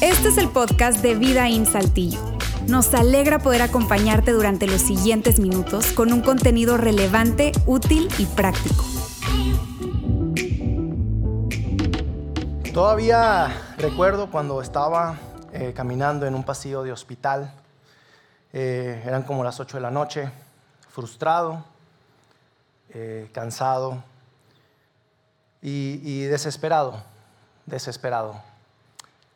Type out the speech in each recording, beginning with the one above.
Este es el podcast de Vida en Saltillo. Nos alegra poder acompañarte durante los siguientes minutos con un contenido relevante, útil y práctico. Todavía recuerdo cuando estaba eh, caminando en un pasillo de hospital, eh, eran como las 8 de la noche, frustrado, eh, cansado y, desesperado, desesperado.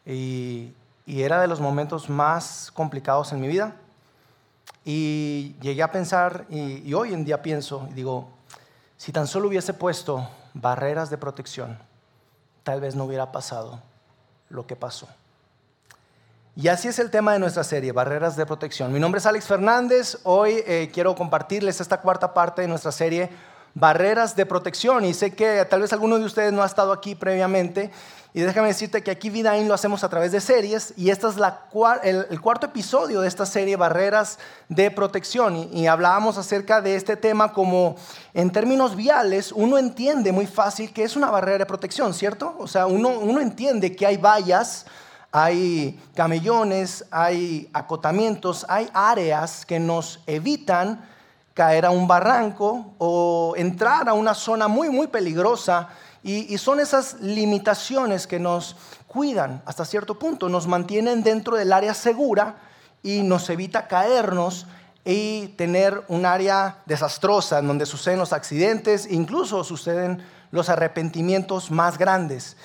Y, era de los momentos más complicados en mi vida. Y llegué a pensar, y, hoy en día pienso, y digo, si tan solo hubiese puesto barreras de protección, tal vez no hubiera pasado lo que pasó. Y así es el tema de nuestra serie, Barreras de Protección. Mi nombre es Alex Fernández. Hoy eh, quiero compartirles esta cuarta parte de nuestra serie, Barreras de Protección. Y sé que tal vez alguno de ustedes no ha estado aquí previamente. Y déjame decirte que aquí Vidaín lo hacemos a través de series. Y este es la, el, cuarto episodio de esta serie, Barreras de Protección. Y, y hablábamos acerca de este tema como en términos viales, uno entiende muy fácil que es una barrera de protección, ¿cierto? O sea, uno, uno entiende que hay vallas hay camellones, hay acotamientos, hay áreas que nos evitan caer a un barranco o entrar a una zona muy, muy peligrosa. Y, son esas limitaciones que nos cuidan hasta cierto punto, nos mantienen dentro del área segura y nos evita caernos y tener un área desastrosa en donde suceden los accidentes, incluso suceden los arrepentimientos más grandes.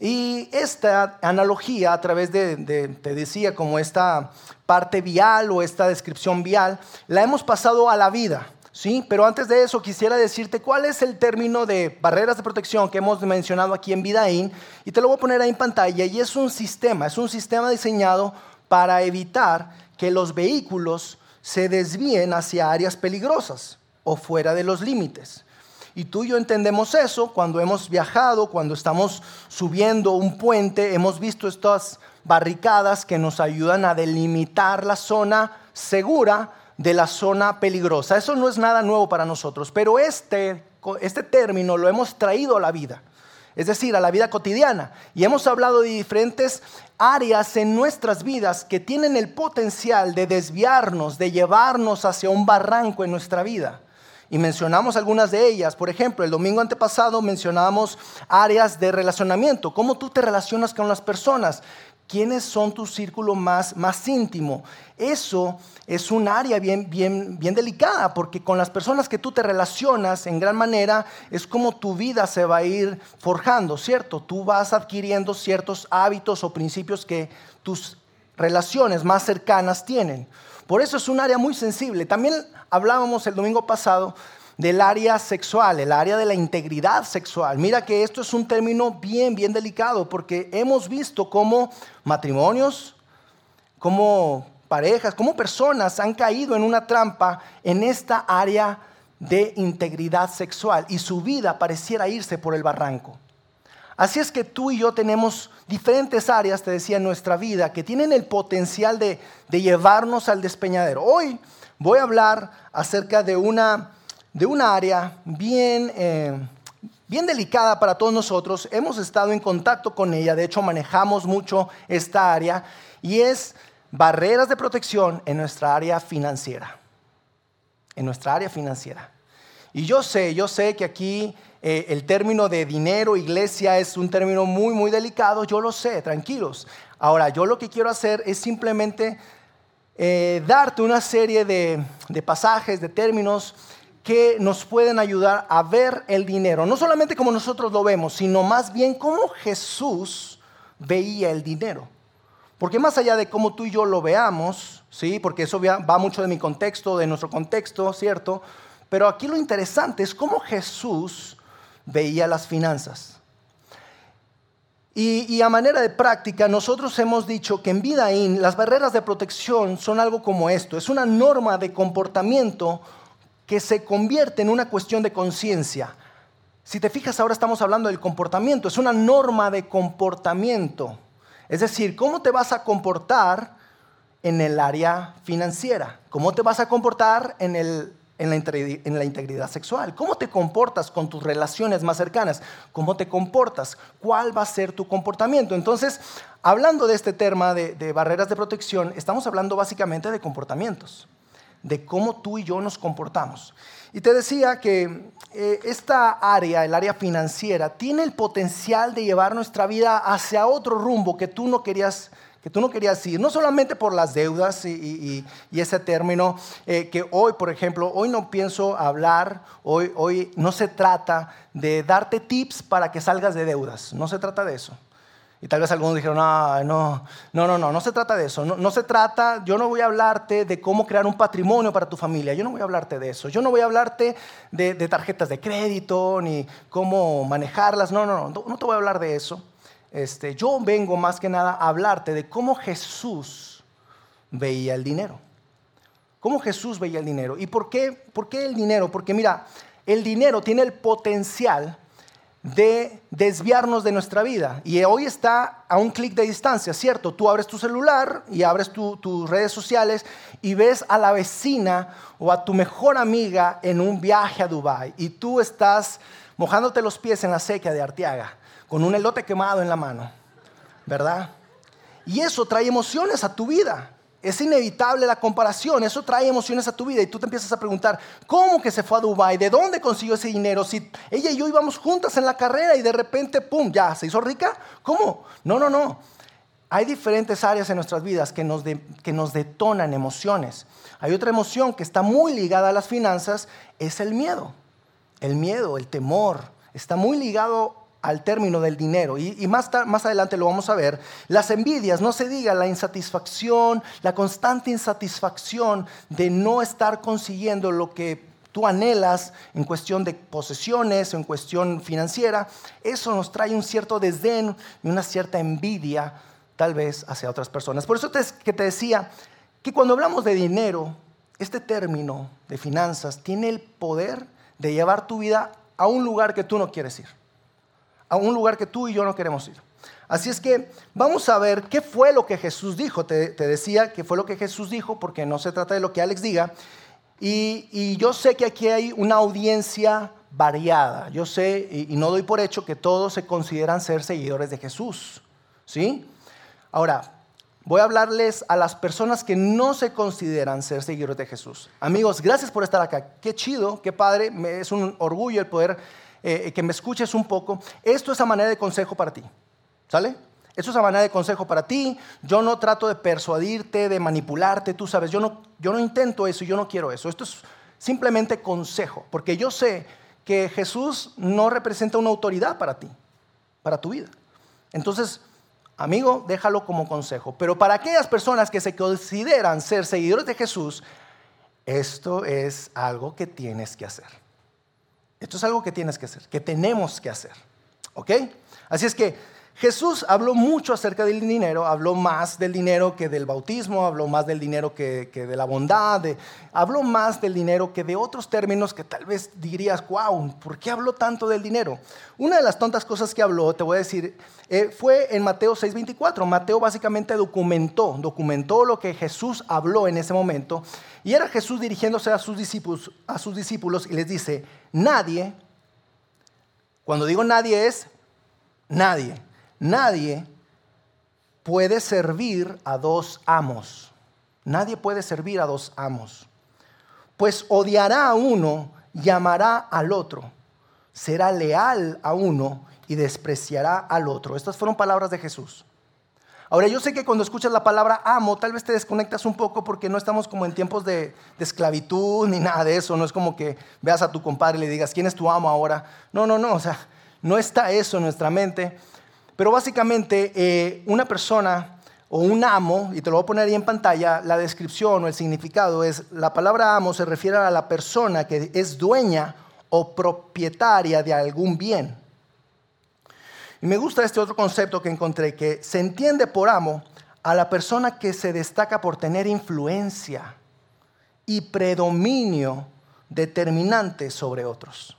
Y esta analogía a través de, te decía, como esta parte vial o esta descripción vial, la hemos pasado a la vida. ¿sí? Pero antes de eso quisiera decirte cuál es el término de barreras de protección que hemos mencionado aquí en Vidaín y te lo voy a poner ahí en pantalla y es un sistema, es un sistema diseñado para evitar que los vehículos se desvíen hacia áreas peligrosas o fuera de los límites. Y tú y yo entendemos eso cuando hemos viajado, cuando estamos subiendo un puente, hemos visto estas barricadas que nos ayudan a delimitar la zona segura de la zona peligrosa. Eso no es nada nuevo para nosotros, pero este, este término lo hemos traído a la vida, es decir, a la vida cotidiana. Y hemos hablado de diferentes áreas en nuestras vidas que tienen el potencial de desviarnos, de llevarnos hacia un barranco en nuestra vida y mencionamos algunas de ellas. Por ejemplo, el domingo antepasado mencionábamos áreas de relacionamiento, cómo tú te relacionas con las personas, quiénes son tu círculo más, más íntimo. Eso es un área bien, bien, bien delicada, porque con las personas que tú te relacionas en gran manera es como tu vida se va a ir forjando, ¿cierto? Tú vas adquiriendo ciertos hábitos o principios que tus relaciones más cercanas tienen. Por eso es un área muy sensible. También hablábamos el domingo pasado del área sexual, el área de la integridad sexual. Mira que esto es un término bien, bien delicado porque hemos visto cómo matrimonios, cómo parejas, cómo personas han caído en una trampa en esta área de integridad sexual y su vida pareciera irse por el barranco. Así es que tú y yo tenemos diferentes áreas, te decía, en nuestra vida que tienen el potencial de, llevarnos al despeñadero. Hoy voy a hablar acerca de una, de una área bien, eh, bien delicada para todos nosotros. Hemos estado en contacto con ella, de hecho manejamos mucho esta área, y es barreras de protección en nuestra área financiera. En nuestra área financiera. Y yo sé, yo sé que aquí eh, el término de dinero, iglesia, es un término muy, muy delicado, yo lo sé, tranquilos. Ahora, yo lo que quiero hacer es simplemente eh, darte una serie de, de pasajes, de términos que nos pueden ayudar a ver el dinero, no solamente como nosotros lo vemos, sino más bien cómo Jesús veía el dinero. Porque más allá de cómo tú y yo lo veamos, ¿sí? porque eso va mucho de mi contexto, de nuestro contexto, ¿cierto? Pero aquí lo interesante es cómo Jesús veía las finanzas. Y, a manera de práctica, nosotros hemos dicho que en Vidaín las barreras de protección son algo como esto. Es una norma de comportamiento que se convierte en una cuestión de conciencia. Si te fijas, ahora estamos hablando del comportamiento. Es una norma de comportamiento. Es decir, cómo te vas a comportar en el área financiera, cómo te vas a comportar en el en la, integridad sexual? ¿Cómo te comportas con tus relaciones más cercanas? ¿Cómo te comportas? ¿Cuál va a ser tu comportamiento? Entonces, hablando de este tema de, de barreras de protección, estamos hablando básicamente de comportamientos, de cómo tú y yo nos comportamos. Y te decía que eh, esta área, el área financiera, tiene el potencial de llevar nuestra vida hacia otro rumbo que tú no querías que tú no querías ir, no solamente por las deudas y, ese término, eh, que hoy, por ejemplo, hoy no pienso hablar, hoy, hoy no se trata de darte tips para que salgas de deudas, no se trata de eso. Y tal vez algunos dijeron, no, no, no, no, no, no se trata de eso. No, no, se trata, yo no voy a hablarte de cómo crear un patrimonio para tu familia. Yo no voy a hablarte de eso. Yo no voy a hablarte de, de tarjetas de crédito ni cómo manejarlas. No, no, no, no te voy a hablar de eso. Este, yo vengo más que nada a hablarte de cómo Jesús veía el dinero. Cómo Jesús veía el dinero. ¿Y por qué, por qué el dinero? Porque mira, el dinero tiene el potencial de desviarnos de nuestra vida. Y hoy está a un clic de distancia, ¿cierto? Tú abres tu celular y abres tus redes sociales y ves a la vecina o a tu mejor amiga en un viaje a Dubái y tú estás mojándote los pies en la sequía de Arteaga con un elote quemado en la mano, ¿verdad? Y eso trae emociones a tu vida. Es inevitable la comparación, eso trae emociones a tu vida y tú te empiezas a preguntar, ¿cómo que se fue a Dubai? ¿De dónde consiguió ese dinero? Si ella y yo íbamos juntas en la carrera y de repente, ¡pum!, ya, ¿se hizo rica? ¿Cómo? No, no, no. Hay diferentes áreas en nuestras vidas que nos, que nos detonan emociones. Hay otra emoción que está muy ligada a las finanzas, es el miedo. El miedo, el temor, está muy ligado al término del dinero. Y, más, más adelante lo vamos a ver. Las envidias, no se diga la insatisfacción, la constante insatisfacción de no estar consiguiendo lo que tú anhelas en cuestión de posesiones en cuestión financiera, eso nos trae un cierto desdén y una cierta envidia tal vez hacia otras personas. Por eso te, que te decía que cuando hablamos de dinero, este término de finanzas tiene el poder de llevar tu vida a un lugar que tú no quieres ir a un lugar que tú y yo no queremos ir. Así es que vamos a ver qué fue lo que Jesús dijo. Te, decía que fue lo que Jesús dijo porque no se trata de lo que Alex diga. Y, yo sé que aquí hay una audiencia variada. Yo sé y, y, no doy por hecho que todos se consideran ser seguidores de Jesús. ¿Sí? Ahora, voy a hablarles a las personas que no se consideran ser seguidores de Jesús. Amigos, gracias por estar acá. Qué chido, qué padre. Es un orgullo el poder eh, que me escuches un poco. Esto es a manera de consejo para ti. ¿Sale? Esto es a manera de consejo para ti. Yo no trato de persuadirte, de manipularte, tú sabes. Yo no, yo no intento eso, yo no quiero eso. Esto es simplemente consejo, porque yo sé que Jesús no representa una autoridad para ti, para tu vida. Entonces, amigo, déjalo como consejo. Pero para aquellas personas que se consideran ser seguidores de Jesús, esto es algo que tienes que hacer. Esto es algo que tienes que hacer, que tenemos que hacer. ¿Ok? Así es que Jesús habló mucho acerca del dinero, habló más del dinero que del bautismo, habló más del dinero que, de la bondad, habló más del dinero que de otros términos que tal vez dirías, wow, ¿por qué habló tanto del dinero? Una de las tontas cosas que habló, te voy a decir, eh, fue en Mateo 6:24. Mateo básicamente documentó, documentó lo que Jesús habló en ese momento, y era Jesús dirigiéndose a sus discípulos y les dice, nadie, cuando digo nadie es nadie Nadie puede servir a dos amos. Nadie puede servir a dos amos. Pues odiará a uno y amará al otro. Será leal a uno y despreciará al otro. Estas fueron palabras de Jesús. Ahora yo sé que cuando escuchas la palabra amo, tal vez te desconectas un poco porque no estamos como en tiempos de, de, esclavitud ni nada de eso. No es como que veas a tu compadre y le digas, ¿quién es tu amo ahora? No, no, no. O sea, no está eso en nuestra mente. Pero básicamente eh, una persona o un amo, y te lo voy a poner ahí en pantalla, la descripción o el significado es, la palabra amo se refiere a la persona que es dueña o propietaria de algún bien. Y me gusta este otro concepto que encontré, que se entiende por amo a la persona que se destaca por tener influencia y predominio determinante sobre otros.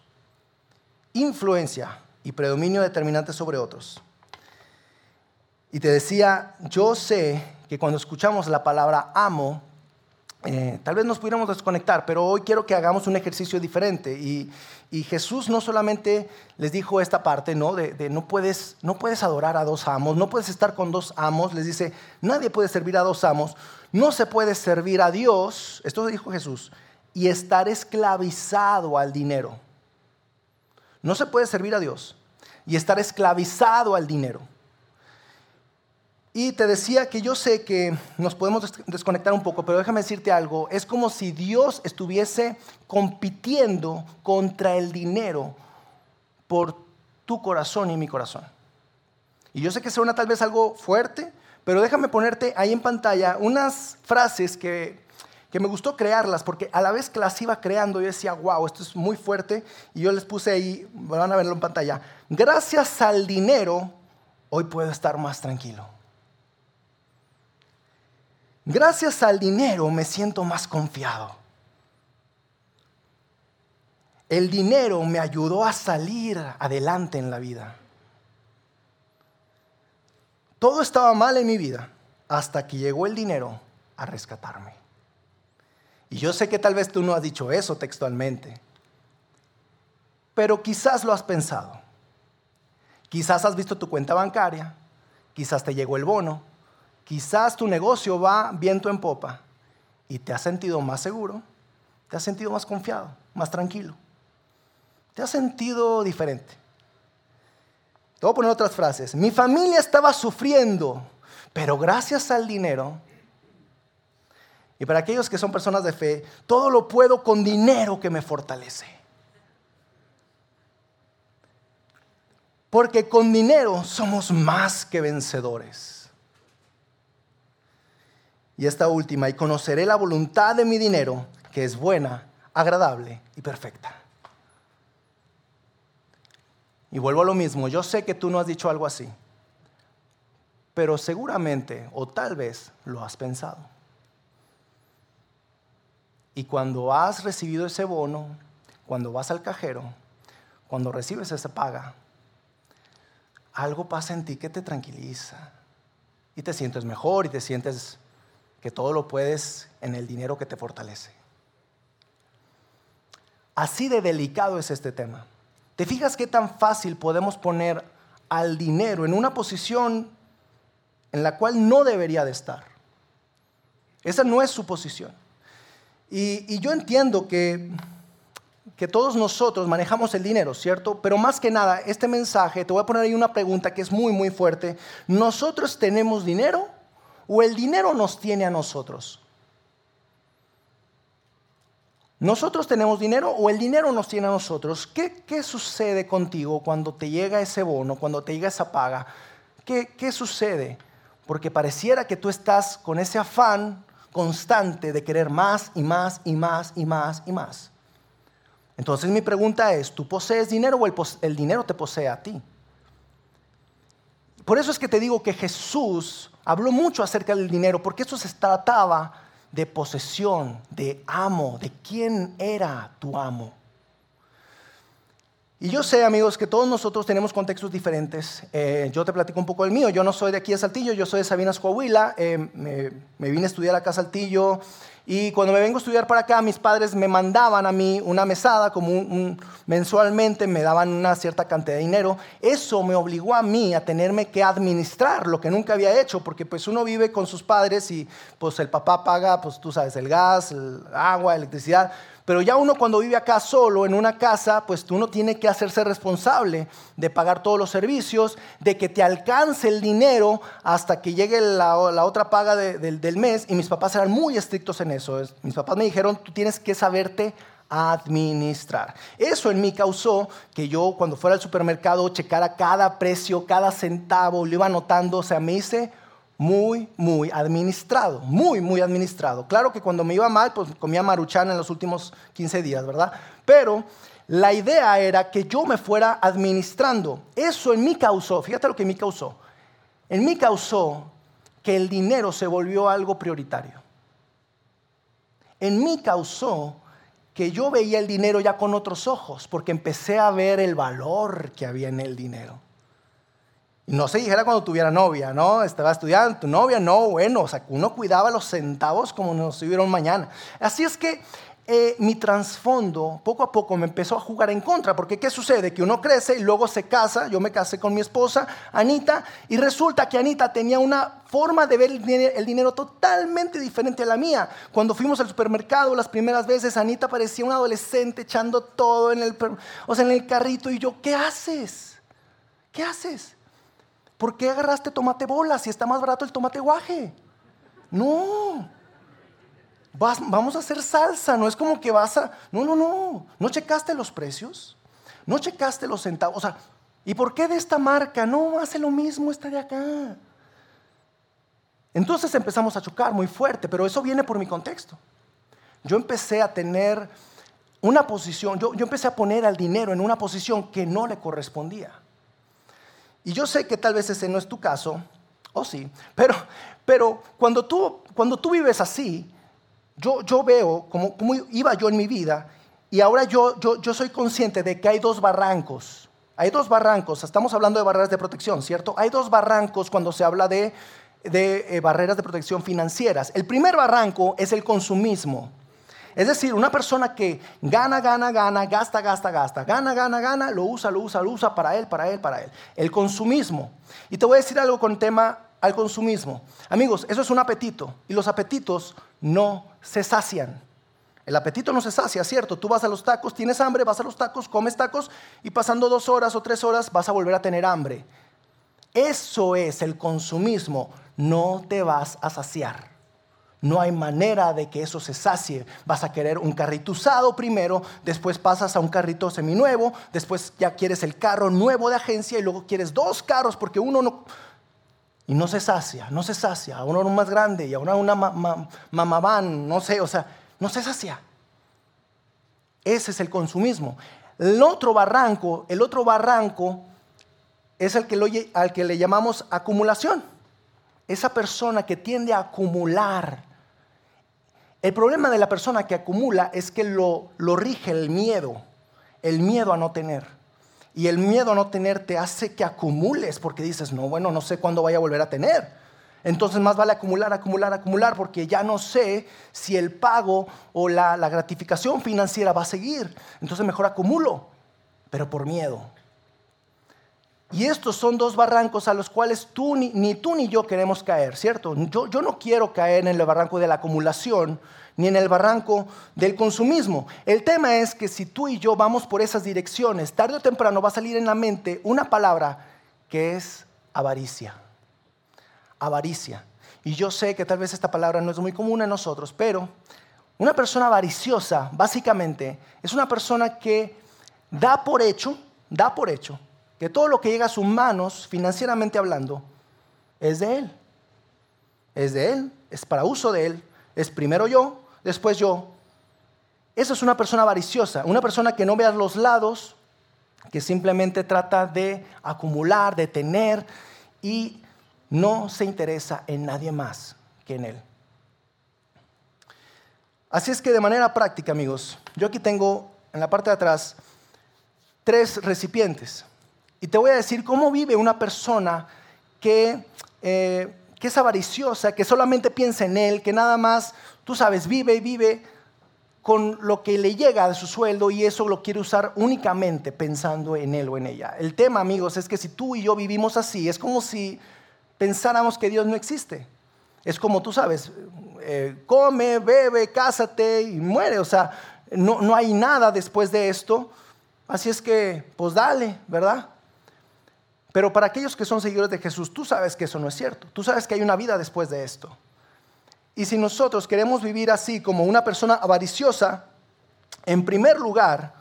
Influencia y predominio determinante sobre otros. Y te decía, yo sé que cuando escuchamos la palabra amo, eh, tal vez nos pudiéramos desconectar, pero hoy quiero que hagamos un ejercicio diferente. Y, Jesús no solamente les dijo esta parte, ¿no? De, no, puedes, no puedes adorar a dos amos, no puedes estar con dos amos. Les dice, nadie puede servir a dos amos. No se puede servir a Dios, esto dijo Jesús, y estar esclavizado al dinero. No se puede servir a Dios y estar esclavizado al dinero. Y te decía que yo sé que nos podemos desconectar un poco, pero déjame decirte algo. Es como si Dios estuviese compitiendo contra el dinero por tu corazón y mi corazón. Y yo sé que suena tal vez algo fuerte, pero déjame ponerte ahí en pantalla unas frases que, que me gustó crearlas, porque a la vez que las iba creando yo decía, wow, esto es muy fuerte. Y yo les puse ahí, van a verlo en pantalla, gracias al dinero, hoy puedo estar más tranquilo. Gracias al dinero me siento más confiado. El dinero me ayudó a salir adelante en la vida. Todo estaba mal en mi vida hasta que llegó el dinero a rescatarme. Y yo sé que tal vez tú no has dicho eso textualmente, pero quizás lo has pensado. Quizás has visto tu cuenta bancaria, quizás te llegó el bono, Quizás tu negocio va viento en popa y te has sentido más seguro, te has sentido más confiado, más tranquilo, te has sentido diferente. Te voy a poner otras frases. Mi familia estaba sufriendo, pero gracias al dinero, y para aquellos que son personas de fe, todo lo puedo con dinero que me fortalece. Porque con dinero somos más que vencedores. Y esta última, y conoceré la voluntad de mi dinero, que es buena, agradable y perfecta. Y vuelvo a lo mismo, yo sé que tú no has dicho algo así, pero seguramente o tal vez lo has pensado. Y cuando has recibido ese bono, cuando vas al cajero, cuando recibes esa paga, algo pasa en ti que te tranquiliza y te sientes mejor y te sientes que todo lo puedes en el dinero que te fortalece. Así de delicado es este tema. ¿Te fijas qué tan fácil podemos poner al dinero en una posición en la cual no debería de estar? Esa no es su posición. Y, yo entiendo que, que todos nosotros manejamos el dinero, ¿cierto? Pero más que nada, este mensaje, te voy a poner ahí una pregunta que es muy, muy fuerte. ¿Nosotros tenemos dinero? O el dinero nos tiene a nosotros? ¿Nosotros tenemos dinero o el dinero nos tiene a nosotros? ¿Qué, qué sucede contigo cuando te llega ese bono, cuando te llega esa paga? ¿Qué, ¿Qué sucede? Porque pareciera que tú estás con ese afán constante de querer más y más y más y más y más. Entonces mi pregunta es, ¿tú posees dinero o el, el dinero te posee a ti? Por eso es que te digo que Jesús habló mucho acerca del dinero, porque eso se trataba de posesión, de amo, de quién era tu amo. Y yo sé, amigos, que todos nosotros tenemos contextos diferentes. Eh, yo te platico un poco el mío. Yo no soy de aquí de Saltillo, yo soy de Sabinas, Coahuila. Eh, me, me, vine a estudiar acá a Saltillo y cuando me vengo a estudiar para acá, mis padres me mandaban a mí una mesada, como un, mensualmente me daban una cierta cantidad de dinero. Eso me obligó a mí a tenerme que administrar, lo que nunca había hecho, porque pues uno vive con sus padres y pues el papá paga, pues tú sabes, el gas, el agua, electricidad. Pero ya uno cuando vive acá solo en una casa, pues uno tiene que hacerse responsable de pagar todos los servicios, de que te alcance el dinero hasta que llegue la, otra paga del mes. Y mis papás eran muy estrictos en eso. Mis papás me dijeron, tú tienes que saberte administrar. Eso en mí causó que yo cuando fuera al supermercado checara cada precio, cada centavo, lo iba anotando, o sea, me hice muy, muy administrado, muy, muy administrado. Claro que cuando me iba mal, pues comía maruchana en los últimos 15 días, ¿verdad? Pero la idea era que yo me fuera administrando. Eso en mí causó, fíjate lo que en mí causó, en mí causó que el dinero se volvió algo prioritario. En mí causó que yo veía el dinero ya con otros ojos, porque empecé a ver el valor que había en el dinero. No se dijera cuando tuviera novia, ¿no? Estaba estudiando, tu novia, no, bueno, o sea, uno cuidaba los centavos como nos tuvieron mañana. Así es que eh, mi trasfondo poco a poco me empezó a jugar en contra, porque ¿qué sucede? Que uno crece y luego se casa, yo me casé con mi esposa, Anita, y resulta que Anita tenía una forma de ver el dinero, totalmente diferente a la mía. Cuando fuimos al supermercado las primeras veces, Anita parecía un adolescente echando todo en el, o en el carrito y yo, ¿qué haces? ¿Qué haces? ¿Por qué agarraste tomate bola si está más barato el tomate guaje? No vamos a hacer salsa, no es como que vas a... No, no, no, no checaste los precios, no checaste los centavos, o sea, ¿y por qué de esta marca? No, hace lo mismo esta de acá. Entonces empezamos a chocar muy fuerte, pero eso viene por mi contexto. Yo empecé a tener una posición, yo, yo empecé a poner al dinero en una posición que no le correspondía. Y yo sé que tal vez ese no es tu caso, o sí, pero, pero cuando, tú, cuando tú vives así, yo, veo cómo, iba yo en mi vida y ahora yo, yo, soy consciente de que hay dos barrancos. Hay dos barrancos, estamos hablando de barreras de protección, ¿cierto? Hay dos barrancos cuando se habla de, de eh, barreras de protección financieras. El primer barranco es el consumismo. Es decir, una persona que gana, gana, gana, gasta, gasta, gasta, gana, gana, gana, lo usa, lo usa, lo usa para él, para él, para él. El consumismo. Y te voy a decir algo con tema al consumismo. Amigos, eso es un apetito y los apetitos no se sacian. El apetito no se sacia, ¿cierto? Tú vas a los tacos, tienes hambre, vas a los tacos, comes tacos y pasando dos horas o tres horas vas a volver a tener hambre. Eso es el consumismo. No te vas a saciar. No hay manera de que eso se sacie. Vas a querer un carrito usado primero, después pasas a un carrito seminuevo, después ya quieres el carro nuevo de agencia y luego quieres dos carros porque uno no, y no se sacia, no se sacia. A uno más grande y a una, una mamabán, no sé, o sea, no se sacia. Ese es el consumismo. El otro barranco, el otro barranco es el que al que le llamamos acumulación. Esa persona que tiende a acumular. El problema de la persona que acumula es que lo, lo rige el miedo, el miedo a no tener. Y el miedo a no tener te hace que acumules porque dices, no, bueno, no sé cuándo vaya a volver a tener. Entonces más vale acumular, acumular, acumular, porque ya no sé si el pago o la, gratificación financiera va a seguir. Entonces mejor acumulo, pero por miedo. Y estos son dos barrancos a los cuales tú, ni, tú ni yo queremos caer, ¿cierto? Yo, yo no quiero caer en el barranco de la acumulación, ni en el barranco del consumismo. El tema es que si tú y yo vamos por esas direcciones, tarde o temprano va a salir en la mente una palabra que es avaricia. Avaricia. Y yo sé que tal vez esta palabra no es muy común en nosotros, pero una persona avariciosa, básicamente, es una persona que da por hecho, da por hecho, que todo lo que llega a sus manos, financieramente hablando, es de él. Es de él, es para uso de él, es primero yo, después yo. Esa es una persona avariciosa, una persona que no vea los lados, que simplemente trata de acumular, de tener y no se interesa en nadie más que en él. Así es que de manera práctica, amigos, yo aquí tengo en la parte de atrás tres recipientes. Y te voy a decir cómo vive una persona que eh, que es avariciosa, que solamente piensa en él, que nada más, tú sabes, vive y vive con lo que le llega de su sueldo y eso lo quiere usar únicamente pensando en él o en ella. El tema, amigos, es que si tú y yo vivimos así, es como si pensáramos que Dios no existe. Es como tú sabes, eh, come, bebe, cásate y muere. O sea, no, no hay nada después de esto. Así es que, pues dale, ¿verdad? Pero para aquellos que son seguidores de Jesús, tú sabes que eso no es cierto. Tú sabes que hay una vida después de esto. Y si nosotros queremos vivir así como una persona avariciosa, en primer lugar,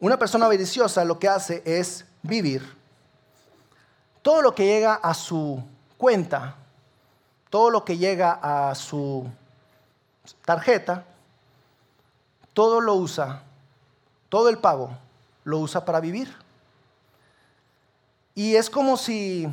una persona avariciosa lo que hace es vivir. Todo lo que llega a su cuenta, todo lo que llega a su tarjeta, todo lo usa, todo el pago lo usa para vivir. Y es como si,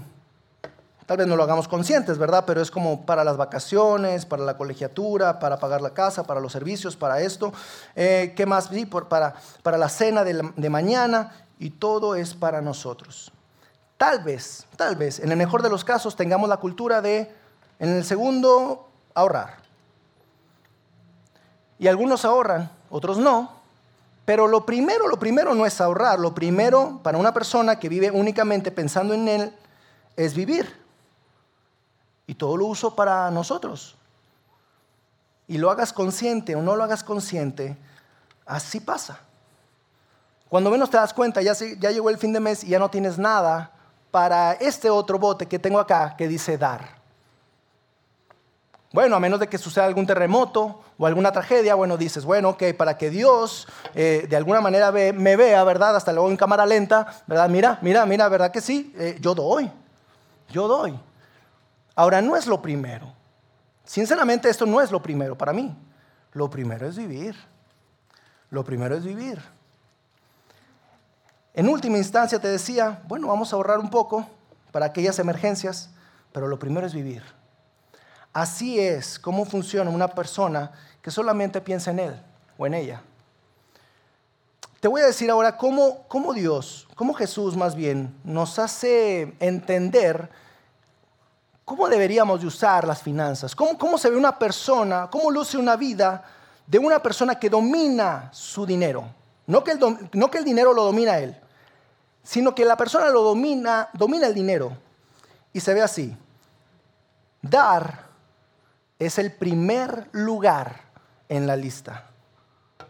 tal vez no lo hagamos conscientes, ¿verdad? Pero es como para las vacaciones, para la colegiatura, para pagar la casa, para los servicios, para esto. Eh, ¿Qué más? Sí, para, para la cena de, de mañana. Y todo es para nosotros. tal vez, tal vez, en el mejor de los casos, tengamos la cultura de, en el segundo, ahorrar. Y algunos ahorran, otros no. Pero lo primero, lo primero no es ahorrar. Lo primero para una persona que vive únicamente pensando en él es vivir. Y todo lo uso para nosotros. Y lo hagas consciente o no lo hagas consciente, así pasa. Cuando menos te das cuenta, ya, ya llegó el fin de mes y ya no tienes nada para este otro bote que tengo acá que dice dar. Bueno, a menos de que suceda algún terremoto o alguna tragedia, bueno, dices, bueno, ok, para que Dios eh, de alguna manera me vea, ¿verdad? Hasta luego en cámara lenta, ¿verdad? Mira, mira, mira, ¿verdad que sí? Eh, yo doy, yo doy. Ahora, no es lo primero. Sinceramente, esto no es lo primero para mí. Lo primero es vivir. Lo primero es vivir. En última instancia te decía, bueno, vamos a ahorrar un poco para aquellas emergencias, pero lo primero es vivir. Así es como funciona una persona que solamente piensa en él o en ella. Te voy a decir ahora cómo, Dios, cómo Jesús más bien, nos hace entender cómo deberíamos de usar las finanzas, cómo, cómo se ve una persona, cómo luce una vida de una persona que domina su dinero. No que, el, no que el dinero lo domina él, sino que la persona lo domina, domina el dinero. Y se ve así. Dar es el primer lugar en la lista.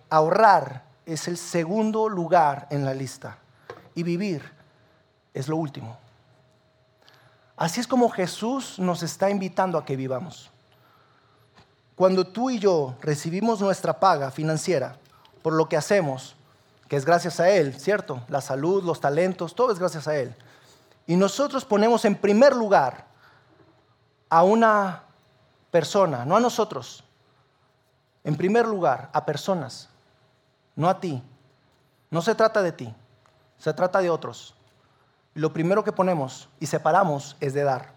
Ahorrar es el segundo lugar en la lista. Y vivir es lo último. Así es como Jesús nos está invitando a que vivamos. Cuando tú y yo recibimos nuestra paga financiera por lo que hacemos, que es gracias a Él, ¿cierto? La salud, los talentos, todo es gracias a Él. Y nosotros ponemos en primer lugar a una persona, no a nosotros. En primer lugar, a personas, no a ti. No se trata de ti, se trata de otros. Lo primero que ponemos y separamos es de dar.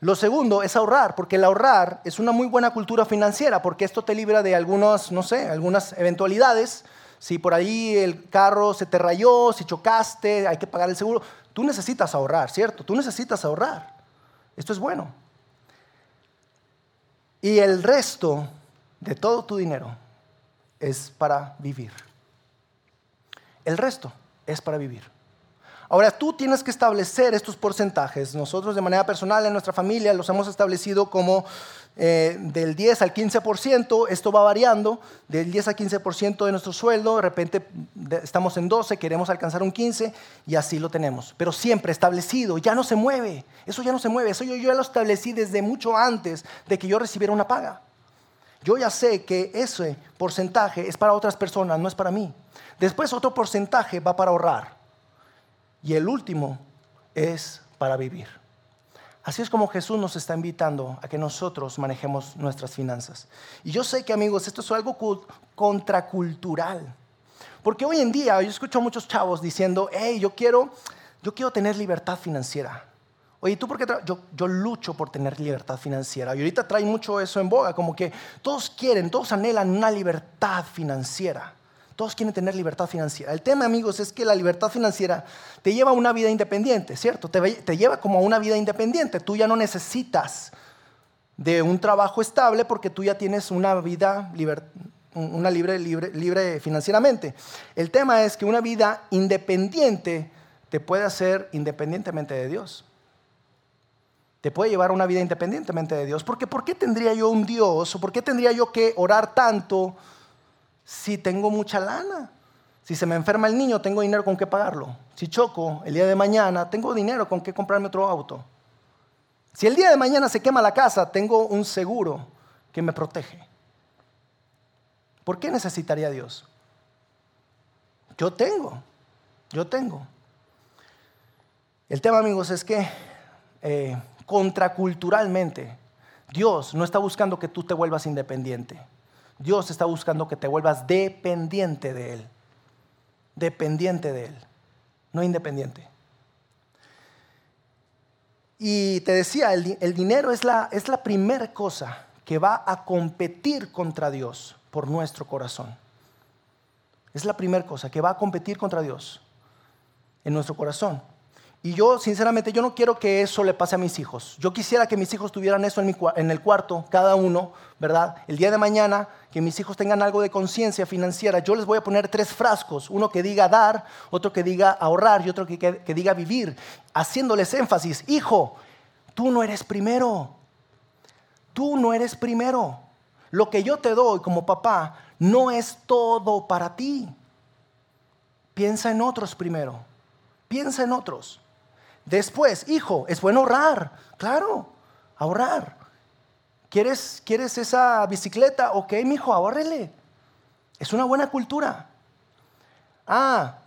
Lo segundo es ahorrar, porque el ahorrar es una muy buena cultura financiera, porque esto te libra de algunas, no sé, algunas eventualidades. Si por ahí el carro se te rayó, si chocaste, hay que pagar el seguro. Tú necesitas ahorrar, ¿cierto? Tú necesitas ahorrar. Esto es bueno. Y el resto de todo tu dinero es para vivir. El resto es para vivir. Ahora tú tienes que establecer estos porcentajes. Nosotros de manera personal en nuestra familia los hemos establecido como eh, del 10 al 15%, esto va variando, del 10 al 15% de nuestro sueldo, de repente estamos en 12, queremos alcanzar un 15 y así lo tenemos. Pero siempre establecido, ya no se mueve, eso ya no se mueve, eso yo, yo ya lo establecí desde mucho antes de que yo recibiera una paga. Yo ya sé que ese porcentaje es para otras personas, no es para mí. Después otro porcentaje va para ahorrar. Y el último es para vivir. Así es como Jesús nos está invitando a que nosotros manejemos nuestras finanzas. Y yo sé que amigos, esto es algo contracultural. Porque hoy en día yo escucho a muchos chavos diciendo, hey, yo quiero, yo quiero tener libertad financiera. Oye, ¿tú por qué? Yo, yo lucho por tener libertad financiera. Y ahorita trae mucho eso en boga, como que todos quieren, todos anhelan una libertad financiera. Todos quieren tener libertad financiera. El tema, amigos, es que la libertad financiera te lleva a una vida independiente, ¿cierto? Te, lleva como a una vida independiente. Tú ya no necesitas de un trabajo estable porque tú ya tienes una vida una libre, libre, libre financieramente. El tema es que una vida independiente te puede hacer independientemente de Dios. Te puede llevar a una vida independientemente de Dios. Porque ¿por qué tendría yo un Dios o por qué tendría yo que orar tanto? Si tengo mucha lana. Si se me enferma el niño, tengo dinero con qué pagarlo. Si choco el día de mañana, tengo dinero con qué comprarme otro auto. Si el día de mañana se quema la casa, tengo un seguro que me protege. ¿Por qué necesitaría Dios? Yo tengo, yo tengo. El tema, amigos, es que eh, contraculturalmente Dios no está buscando que tú te vuelvas independiente. Dios está buscando que te vuelvas dependiente de Él. Dependiente de Él, no independiente. Y te decía, el, dinero es la, es la primera cosa que va a competir contra Dios por nuestro corazón. Es la primera cosa que va a competir contra Dios en nuestro corazón. Y yo, sinceramente, yo no quiero que eso le pase a mis hijos. Yo quisiera que mis hijos tuvieran eso en, el cuarto, cada uno, ¿verdad? El día de mañana, que mis hijos tengan algo de conciencia financiera. Yo les voy a poner tres frascos, uno que diga dar, otro que diga ahorrar y otro que, diga vivir, haciéndoles énfasis. Hijo, tú no eres primero. Tú no eres primero. Lo que yo te doy como papá no es todo para ti. Piensa en otros primero. Piensa en otros. Después, hijo, es bueno ahorrar. Claro, ahorrar. ¿Quieres, ¿Quieres esa bicicleta? Ok, mi hijo, ahórrele. Es una buena cultura. Ah,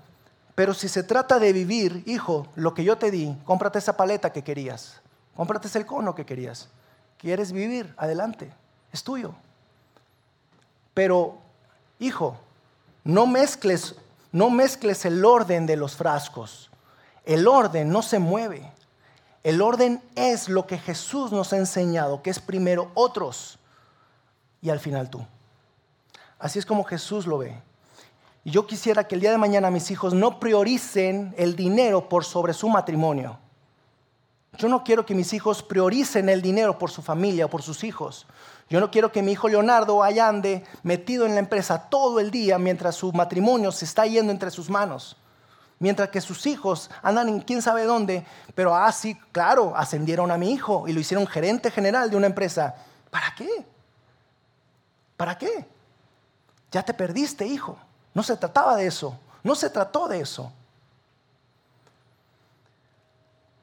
pero si se trata de vivir, hijo, lo que yo te di, cómprate esa paleta que querías. Cómprate ese cono que querías. ¿Quieres vivir? Adelante. Es tuyo. Pero, hijo, no mezcles, no mezcles el orden de los frascos. El orden no se mueve. El orden es lo que Jesús nos ha enseñado, que es primero otros y al final tú. Así es como Jesús lo ve. Y yo quisiera que el día de mañana mis hijos no prioricen el dinero por sobre su matrimonio. Yo no quiero que mis hijos prioricen el dinero por su familia o por sus hijos. Yo no quiero que mi hijo Leonardo ande metido en la empresa todo el día mientras su matrimonio se está yendo entre sus manos mientras que sus hijos andan en quién sabe dónde, pero así, ah, claro, ascendieron a mi hijo y lo hicieron gerente general de una empresa. ¿Para qué? ¿Para qué? Ya te perdiste, hijo. No se trataba de eso, no se trató de eso.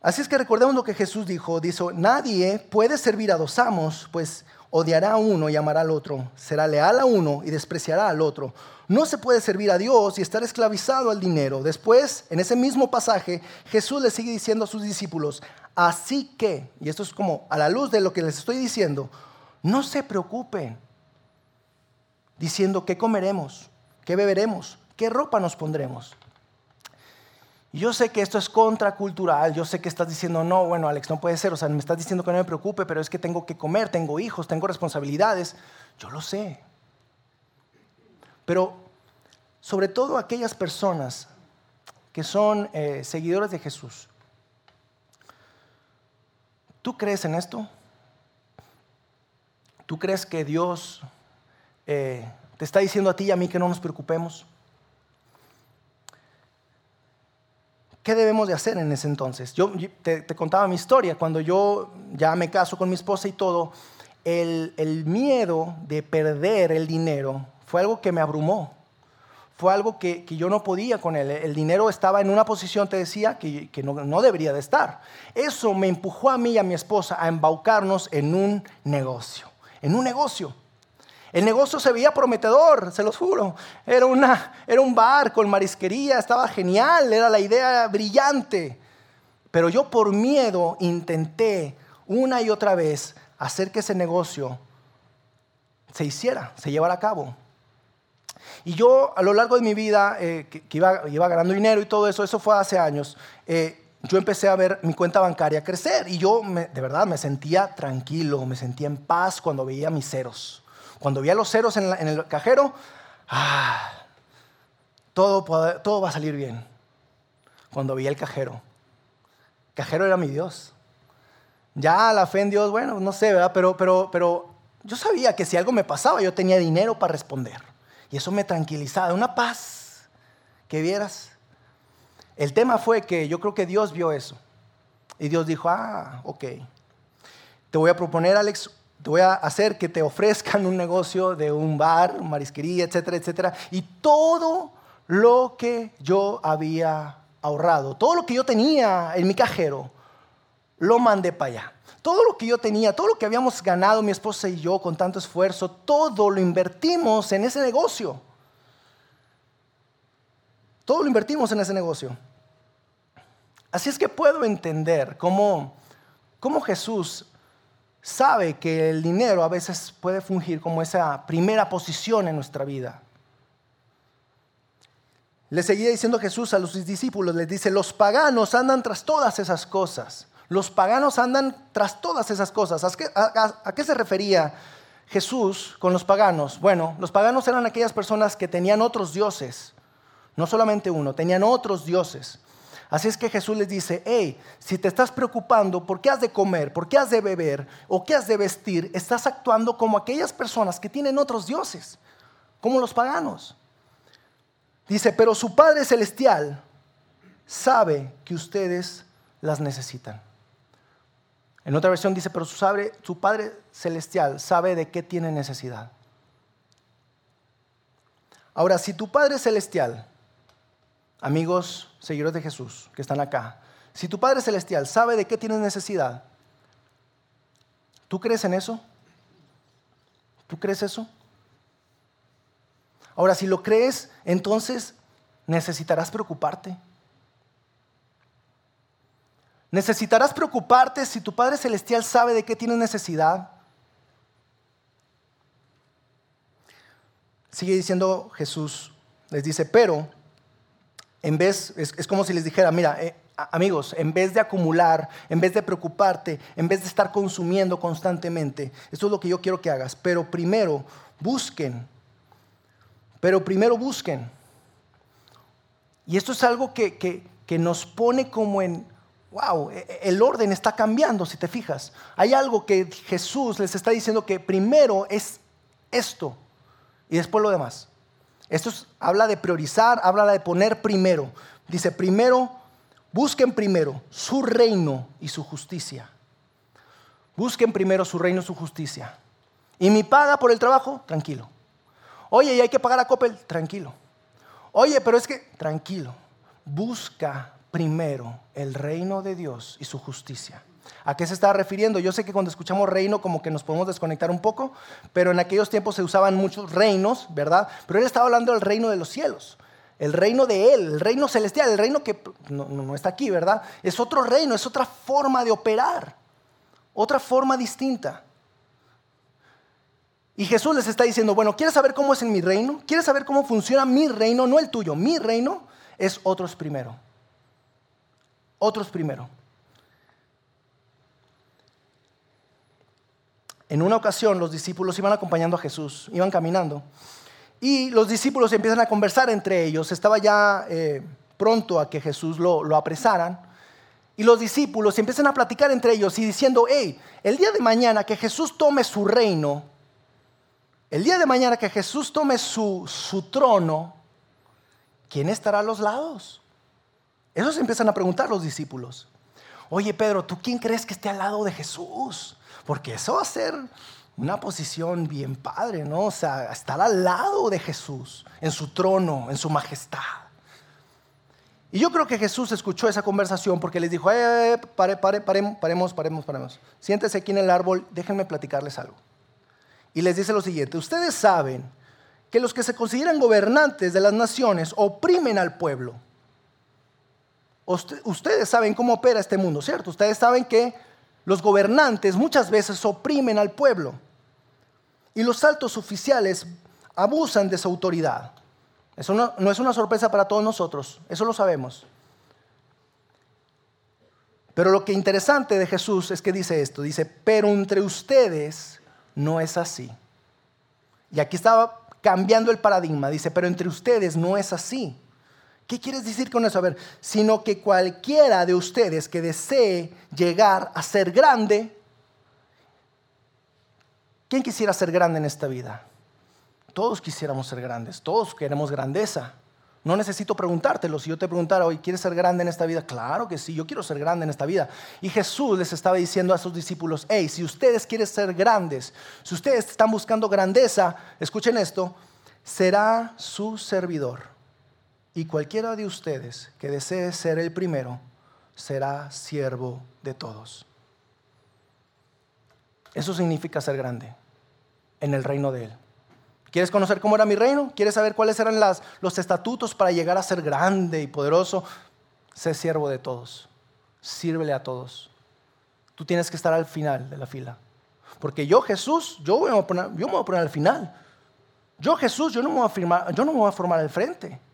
Así es que recordemos lo que Jesús dijo. Dijo, nadie puede servir a dos amos, pues odiará a uno y amará al otro, será leal a uno y despreciará al otro. No se puede servir a Dios y estar esclavizado al dinero. Después, en ese mismo pasaje, Jesús le sigue diciendo a sus discípulos, así que, y esto es como a la luz de lo que les estoy diciendo, no se preocupen diciendo qué comeremos, qué beberemos, qué ropa nos pondremos. Yo sé que esto es contracultural, yo sé que estás diciendo, no, bueno, Alex, no puede ser, o sea, me estás diciendo que no me preocupe, pero es que tengo que comer, tengo hijos, tengo responsabilidades. Yo lo sé. Pero sobre todo aquellas personas que son eh, seguidores de Jesús, ¿tú crees en esto? ¿Tú crees que Dios eh, te está diciendo a ti y a mí que no nos preocupemos? ¿Qué debemos de hacer en ese entonces? Yo te, contaba mi historia, cuando yo ya me caso con mi esposa y todo, el, miedo de perder el dinero fue algo que me abrumó, fue algo que, yo no podía con él. El dinero estaba en una posición, te decía, que, no, no, debería de estar. Eso me empujó a mí y a mi esposa a embaucarnos en un negocio, en un negocio. El negocio se veía prometedor, se los juro. Era, una, era un bar con marisquería, estaba genial, era la idea brillante. Pero yo por miedo intenté una y otra vez hacer que ese negocio se hiciera, se llevara a cabo. Y yo a lo largo de mi vida, eh, que, iba, ganando dinero y todo eso, eso fue hace años, eh, yo empecé a ver mi cuenta bancaria crecer y yo de verdad me sentía tranquilo, me sentía en paz cuando veía mis ceros. Cuando vi los ceros en, el cajero, ah, todo, todo va a salir bien. Cuando vi el cajero, cajero era mi Dios. Ya la fe en Dios, bueno, no sé, ¿verdad? Pero, pero, pero yo sabía que si algo me pasaba, yo tenía dinero para responder. Y eso me tranquilizaba, una paz que vieras. El tema fue que yo creo que Dios vio eso. Y Dios dijo, ah, ok. Te voy a proponer, Alex, voy a hacer que te ofrezcan un negocio de un bar, marisquería, etcétera, etcétera. Y todo lo que yo había ahorrado, todo lo que yo tenía en mi cajero, lo mandé para allá. Todo lo que yo tenía, todo lo que habíamos ganado mi esposa y yo con tanto esfuerzo, todo lo invertimos en ese negocio. Todo lo invertimos en ese negocio. Así es que puedo entender cómo, cómo Jesús sabe que el dinero a veces puede fungir como esa primera posición en nuestra vida. Le seguía diciendo Jesús a los discípulos, les dice, los paganos andan tras todas esas cosas. Los paganos andan tras todas esas cosas. ¿A qué, a qué se refería Jesús con los paganos? Bueno, los paganos eran aquellas personas que tenían otros dioses, no solamente uno, tenían otros dioses. Así es que Jesús les dice, hey, si te estás preocupando por qué has de comer, por qué has de beber o qué has de vestir, estás actuando como aquellas personas que tienen otros dioses, como los paganos. Dice, pero su Padre Celestial sabe que ustedes las necesitan. En otra versión dice, pero su, su Padre Celestial sabe de qué tiene necesidad. Ahora, si tu Padre Celestial, amigos, seguidores de Jesús que están acá, si tu Padre Celestial sabe de qué tienes necesidad, ¿tú crees en eso? ¿Tú crees eso? Ahora, si lo crees, entonces necesitarás preocuparte. Necesitarás preocuparte si tu Padre Celestial sabe de qué tienes necesidad. Sigue diciendo Jesús, les dice, pero en vez, es, como si les dijera, mira, eh, amigos, en vez de acumular, en vez de preocuparte, en vez de estar consumiendo constantemente, esto es lo que yo quiero que hagas, pero primero busquen, pero primero busquen. Y esto es algo que, que nos pone como en, wow, e, e, el orden está cambiando, si te fijas. Hay algo que Jesús les está diciendo que primero es esto y después lo demás. Esto habla de priorizar, habla de poner primero. Dice, primero, busquen primero su reino y su justicia. Busquen primero su reino y su justicia. ¿Y mi paga por el trabajo? Tranquilo. Oye, ¿y hay que pagar a Coppel? Tranquilo. Oye, pero es que, tranquilo. Busca primero el reino de Dios y su justicia. ¿A qué se está refiriendo? Yo sé que cuando escuchamos reino como que nos podemos desconectar un poco, pero en aquellos tiempos se usaban muchos reinos, ¿verdad? Pero él estaba hablando del reino de los cielos, el reino de él, el reino celestial, el reino que no, no está aquí, ¿verdad? Es otro reino, es otra forma de operar, otra forma distinta. Y Jesús les está diciendo, bueno, ¿quieres saber cómo es en mi reino? ¿Quieres saber cómo funciona mi reino? No el tuyo, mi reino es otros primero otros primero. En una ocasión los discípulos iban acompañando a Jesús, iban caminando, y los discípulos empiezan a conversar entre ellos. Estaba ya eh, pronto a que Jesús lo, lo apresaran. Y los discípulos empiezan a platicar entre ellos y diciendo, hey, el día de mañana que Jesús tome su reino, el día de mañana que Jesús tome su, su trono, ¿quién estará a los lados? Eso se empiezan a preguntar los discípulos. Oye, Pedro, ¿tú quién crees que esté al lado de Jesús? Porque eso va a ser una posición bien padre, ¿no? O sea, estar al lado de Jesús, en su trono, en su majestad. Y yo creo que Jesús escuchó esa conversación porque les dijo, eh, eh pare, pare, paremos, paremos, paremos, paremos. Siéntese aquí en el árbol, déjenme platicarles algo. Y les dice lo siguiente, ustedes saben que los que se consideran gobernantes de las naciones oprimen al pueblo ustedes saben cómo opera este mundo, ¿cierto? Ustedes saben que los gobernantes muchas veces oprimen al pueblo y los altos oficiales abusan de su autoridad. Eso no, es una sorpresa para todos nosotros, eso lo sabemos. Pero lo que interesante de Jesús es que dice esto, dice, pero entre ustedes no es así. Y aquí estaba cambiando el paradigma, dice, pero entre ustedes no es así. ¿Qué quieres decir con eso? A ver, sino que cualquiera de ustedes que desee llegar a ser grande, ¿quién quisiera ser grande en esta vida? Todos quisiéramos ser grandes, todos queremos grandeza. No necesito preguntártelo. Si yo te preguntara hoy, ¿quieres ser grande en esta vida? Claro que sí, yo quiero ser grande en esta vida. Y Jesús les estaba diciendo a sus discípulos, hey, si ustedes quieren ser grandes, si ustedes están buscando grandeza, escuchen esto, será su servidor. Y cualquiera de ustedes que desee ser el primero será siervo de todos. Eso significa ser grande en el reino de Él. ¿Quieres conocer cómo era mi reino? ¿Quieres saber cuáles eran los estatutos para llegar a ser grande y poderoso? Sé siervo de todos. Sírvele a todos. Tú tienes que estar al final de la fila. Porque yo, Jesús, yo, voy a poner, yo me voy a poner al final. Yo, Jesús, yo no me voy a, firmar, yo no me voy a formar al frente.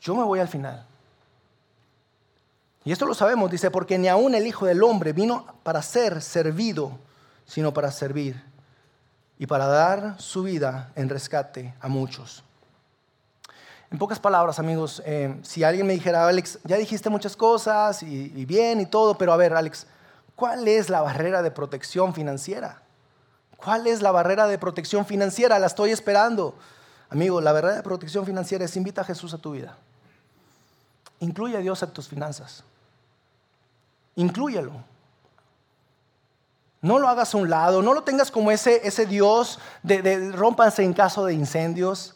Yo me voy al final. Y esto lo sabemos, dice, porque ni aún el Hijo del Hombre vino para ser servido, sino para servir y para dar su vida en rescate a muchos. En pocas palabras, amigos, eh, si alguien me dijera, Alex, ya dijiste muchas cosas y, y bien y todo, pero a ver, Alex, ¿cuál es la barrera de protección financiera? ¿Cuál es la barrera de protección financiera? La estoy esperando. Amigo, la barrera de protección financiera es invita a Jesús a tu vida. Incluye a Dios en tus finanzas. Inclúyelo. No lo hagas a un lado, no lo tengas como ese, ese Dios de, de en caso de incendios,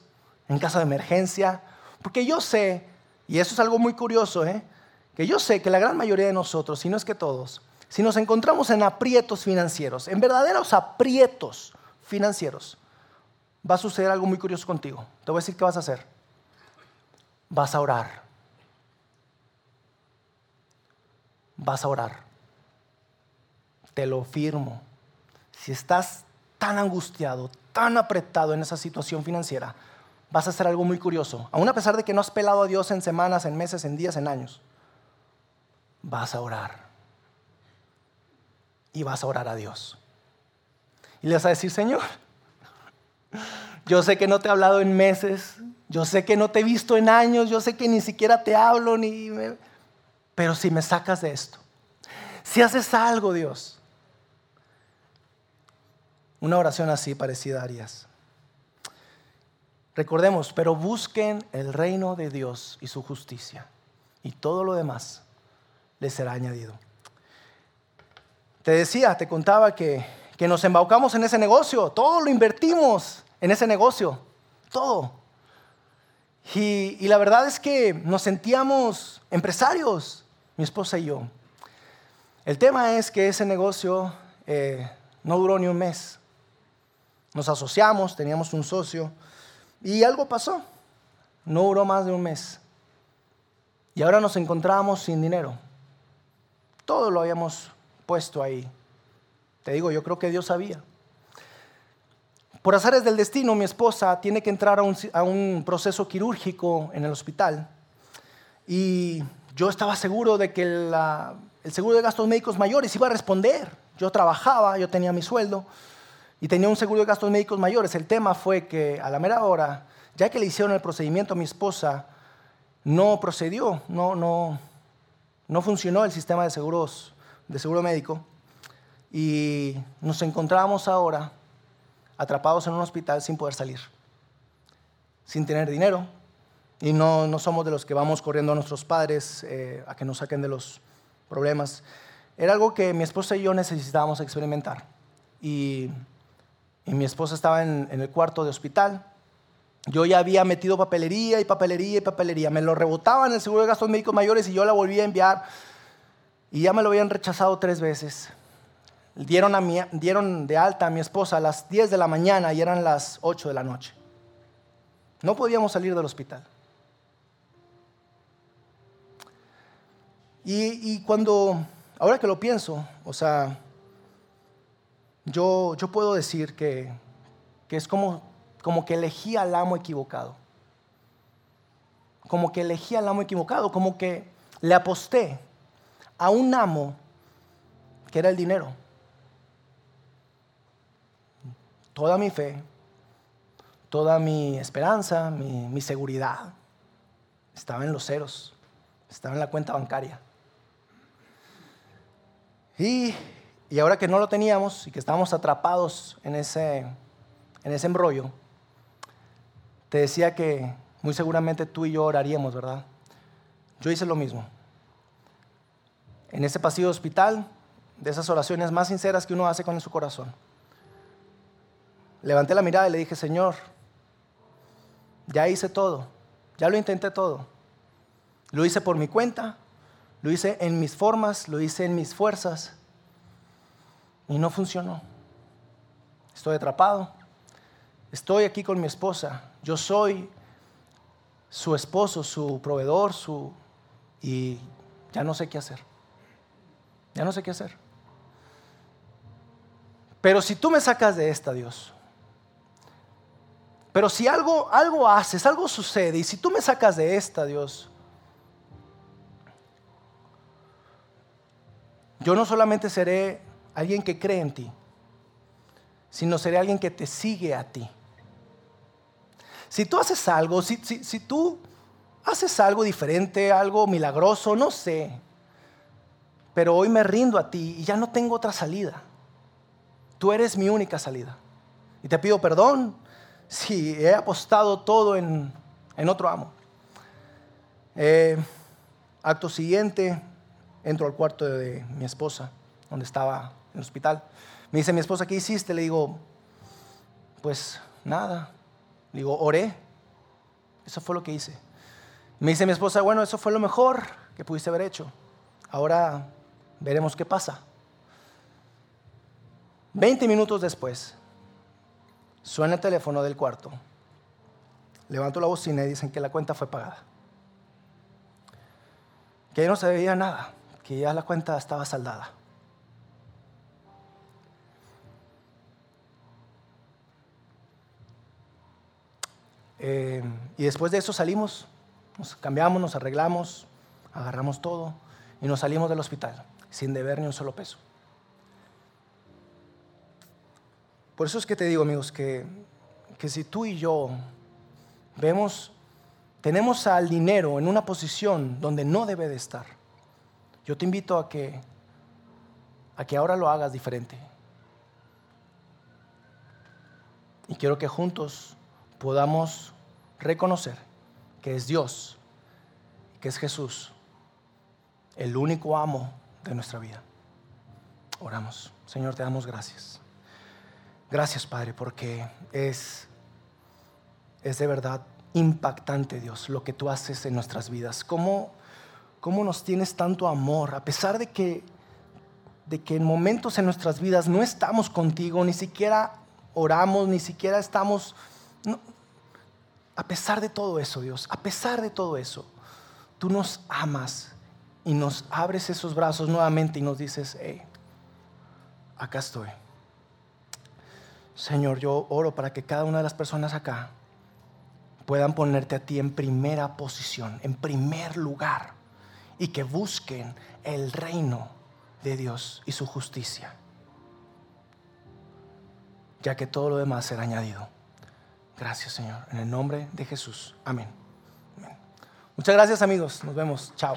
en caso de emergencia. Porque yo sé, y eso es algo muy curioso, ¿eh? que yo sé que la gran mayoría de nosotros, si no es que todos, si nos encontramos en aprietos financieros, en verdaderos aprietos financieros, va a suceder algo muy curioso contigo. Te voy a decir qué vas a hacer. Vas a orar. Vas a orar. Te lo firmo. Si estás tan angustiado, tan apretado en esa situación financiera, vas a hacer algo muy curioso. Aún a pesar de que no has pelado a Dios en semanas, en meses, en días, en años, vas a orar y vas a orar a Dios. Y le vas a decir, Señor, yo sé que no te he hablado en meses, yo sé que no te he visto en años, yo sé que ni siquiera te hablo, ni pero si me sacas de esto, si haces algo, Dios, una oración así parecida harías. Recordemos, pero busquen el reino de Dios y su justicia, y todo lo demás les será añadido. Te decía, te contaba que, que nos embaucamos en ese negocio, todo lo invertimos en ese negocio, todo. Y, la verdad es que nos sentíamos empresarios, mi esposa y yo. El tema es que ese negocio eh, no duró ni un mes. Nos asociamos, teníamos un socio y algo pasó. No duró más de un mes. Y ahora nos encontramos sin dinero. Todo lo habíamos puesto ahí. Te digo, yo creo que Dios sabía. Por azares del destino, mi esposa tiene que entrar a un, proceso quirúrgico en el hospital. Y yo estaba seguro de que el seguro de gastos médicos mayores iba a responder. Yo trabajaba, yo tenía mi sueldo y tenía un seguro de gastos médicos mayores. El tema fue que a la mera hora, ya que le hicieron el procedimiento a mi esposa, no procedió, no, no, no funcionó el sistema de seguros de seguro médico y nos encontrábamos ahora atrapados en un hospital sin poder salir, sin tener dinero y no, no somos de los que vamos corriendo a nuestros padres eh, a que nos saquen de los problemas. Era algo que mi esposa y yo necesitábamos experimentar y, y mi esposa estaba en, en el cuarto de hospital yo ya había metido papelería y papelería y papelería. Me lo rebotaban el seguro de gastos médicos mayores y yo la volví a enviar y ya me lo habían rechazado tres veces. Dieron, a mi, dieron de alta a mi esposa a las 10 de la mañana y eran las 8 de la noche. No podíamos salir del hospital. Y, y cuando, ahora que lo pienso, o sea, yo, yo puedo decir que, que es como, como que elegí al amo equivocado. Como que elegí al amo equivocado, como que le aposté a un amo que era el dinero. Toda mi fe, toda mi esperanza, mi, seguridad estaba en los ceros, estaba en la cuenta bancaria. Y, y, ahora que no lo teníamos y que estábamos atrapados en ese, en ese embrollo, te decía que muy seguramente tú y yo oraríamos, ¿verdad? Yo hice lo mismo en ese pasillo hospital, de esas oraciones más sinceras que uno hace con su corazón. Levanté la mirada y le dije, Señor, ya hice todo, ya lo intenté todo. Lo hice por mi cuenta, lo hice en mis formas, lo hice en mis fuerzas y no funcionó. Estoy atrapado, estoy aquí con mi esposa, yo soy su esposo, su proveedor, su... y ya no sé qué hacer. Ya no sé qué hacer. Pero si tú me sacas de esta, Dios, pero si algo, algo haces, algo sucede, y si tú me sacas de esta, Dios, yo no solamente seré alguien que cree en ti, sino seré alguien que te sigue a ti. si tú haces algo, si, si tú haces algo diferente, algo milagroso, no sé, pero hoy me rindo a ti y ya no tengo otra salida. Tú eres mi única salida. Y te pido perdón si he apostado todo en, otro amo. Eh, acto siguiente, entro al cuarto de mi esposa, donde estaba en el hospital. Me dice mi esposa, ¿qué hiciste? Le digo, pues nada. Le digo, oré. Eso fue lo que hice. Me dice mi esposa, bueno, eso fue lo mejor que pudiste haber hecho. Ahora veremos qué pasa. Veinte minutos después, suena el teléfono del cuarto. Levanto la bocina y dicen que la cuenta fue pagada. Que ya no se veía nada, que ya la cuenta estaba saldada. Eh, y después de eso salimos, nos cambiamos, nos arreglamos, agarramos todo y nos salimos del hospital sin deber ni un solo peso. Por eso es que te digo, amigos, que, que si tú y yo vemos, tenemos al dinero en una posición donde no debe de estar, yo te invito a que, a que ahora lo hagas diferente. Y quiero que juntos podamos reconocer que es Dios, que es Jesús, el único amo de nuestra vida. Oramos. Señor, te damos gracias. Gracias, Padre, porque es, es de verdad impactante, Dios, lo que tú haces en nuestras vidas. ¿Cómo, cómo nos tienes tanto amor, a pesar de que, de que en momentos en nuestras vidas no estamos contigo, ni siquiera oramos, ni siquiera estamos a pesar de todo eso, Dios, a pesar de todo eso, tú nos amas y nos abres esos brazos nuevamente y nos dices, hey, acá estoy. Señor, yo oro para que cada una de las personas acá puedan ponerte a ti en primera posición, en primer lugar, y que busquen el reino de Dios y su justicia, ya que todo lo demás será añadido. Gracias, Señor. En el nombre de Jesús. Amén. Muchas gracias, amigos. Nos vemos. Chao.